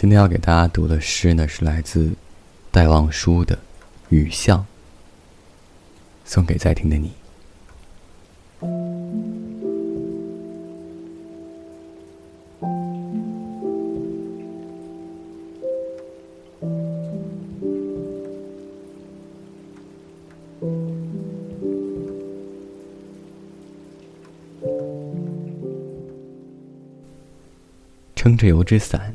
今天要给大家读的诗呢，是来自戴望舒的《雨巷》，送给在听的你。撑着油纸伞，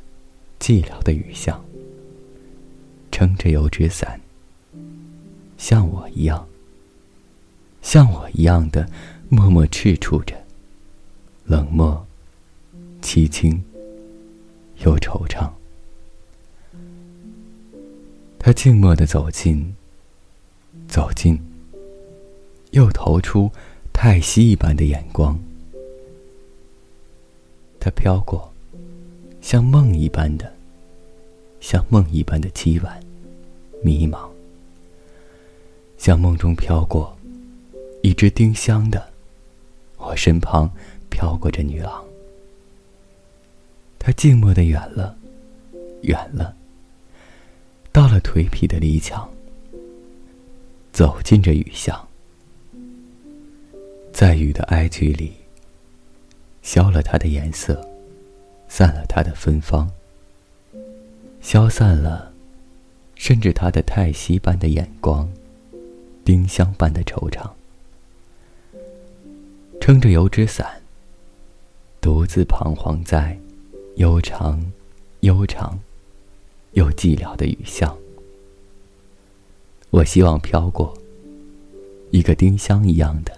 寂寥的雨巷，撑着油纸伞，像我一样，像我一样的默默踟蹰着，冷漠、凄清又惆怅。他静默的走近，走近，又投出太息一般的眼光。他飘过。像梦一般的，像梦一般的凄婉、迷茫，像梦中飘过一只丁香的，我身旁飘过着女郎。她静默的远了，远了，到了颓圮的篱墙，走进这雨巷，在雨的哀曲里，消了它的颜色。散了它的芬芳，消散了，甚至它的叹息般的眼光，丁香般的惆怅。撑着油纸伞，独自彷徨在悠长、悠长又寂寥的雨巷。我希望飘过一个丁香一样的、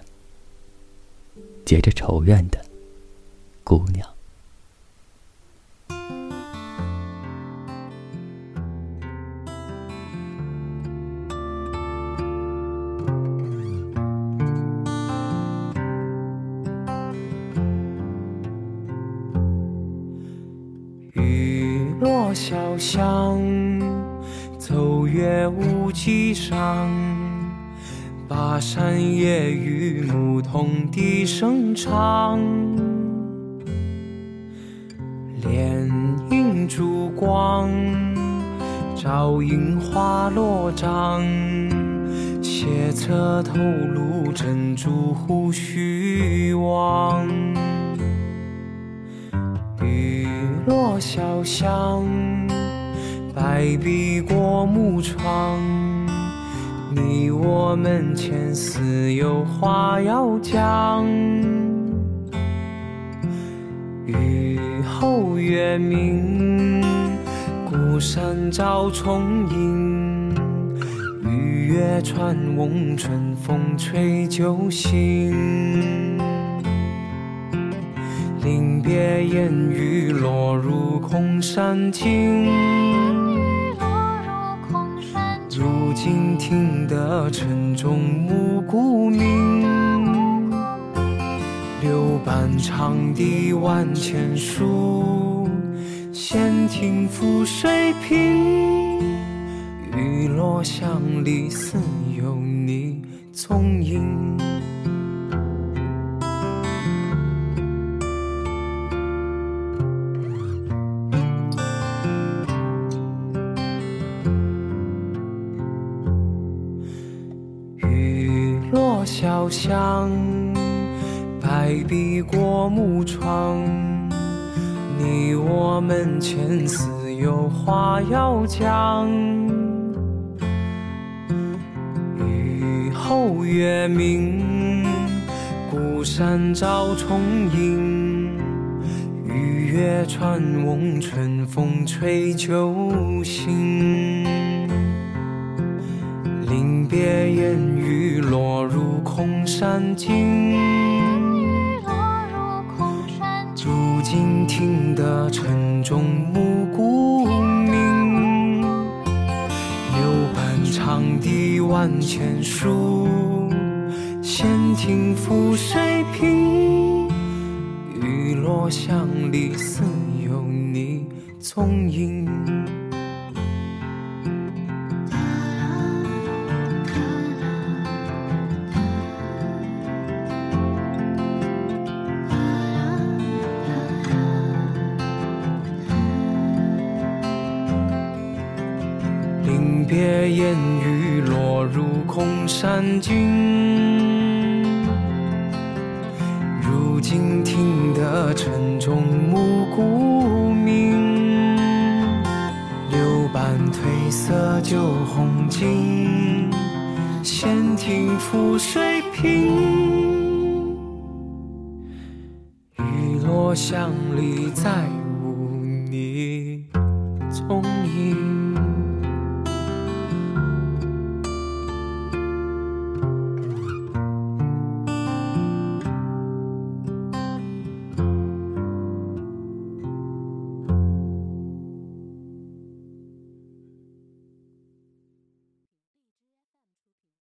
结着愁怨的姑娘。小巷，走月无际上，巴山夜雨，牧童低声唱。帘影烛光，照映花落帐，斜侧透露珍珠胡须望。落小巷，白壁过木窗。你我门前似有话要讲。雨后月明，孤山照重影。雨月穿翁，春风吹酒醒。临别烟雨落入空山尽，如今听得城中暮鼓鸣。柳半长堤万千树，闲庭覆水平。雨落巷里似有你踪影。小巷，白壁过木窗，你我门前似有话要讲。雨后月明，孤山照重影。雨月穿翁，春风吹酒醒。临别烟雨落入空山静，如今听得晨钟暮鼓鸣，柳岸长堤万千树，闲庭覆水平，雨落巷里似有你踪影。别烟雨落入空山静，如今听得晨钟暮鼓鸣。柳绊褪色旧红巾，闲庭覆水平。雨落巷里再无你踪影。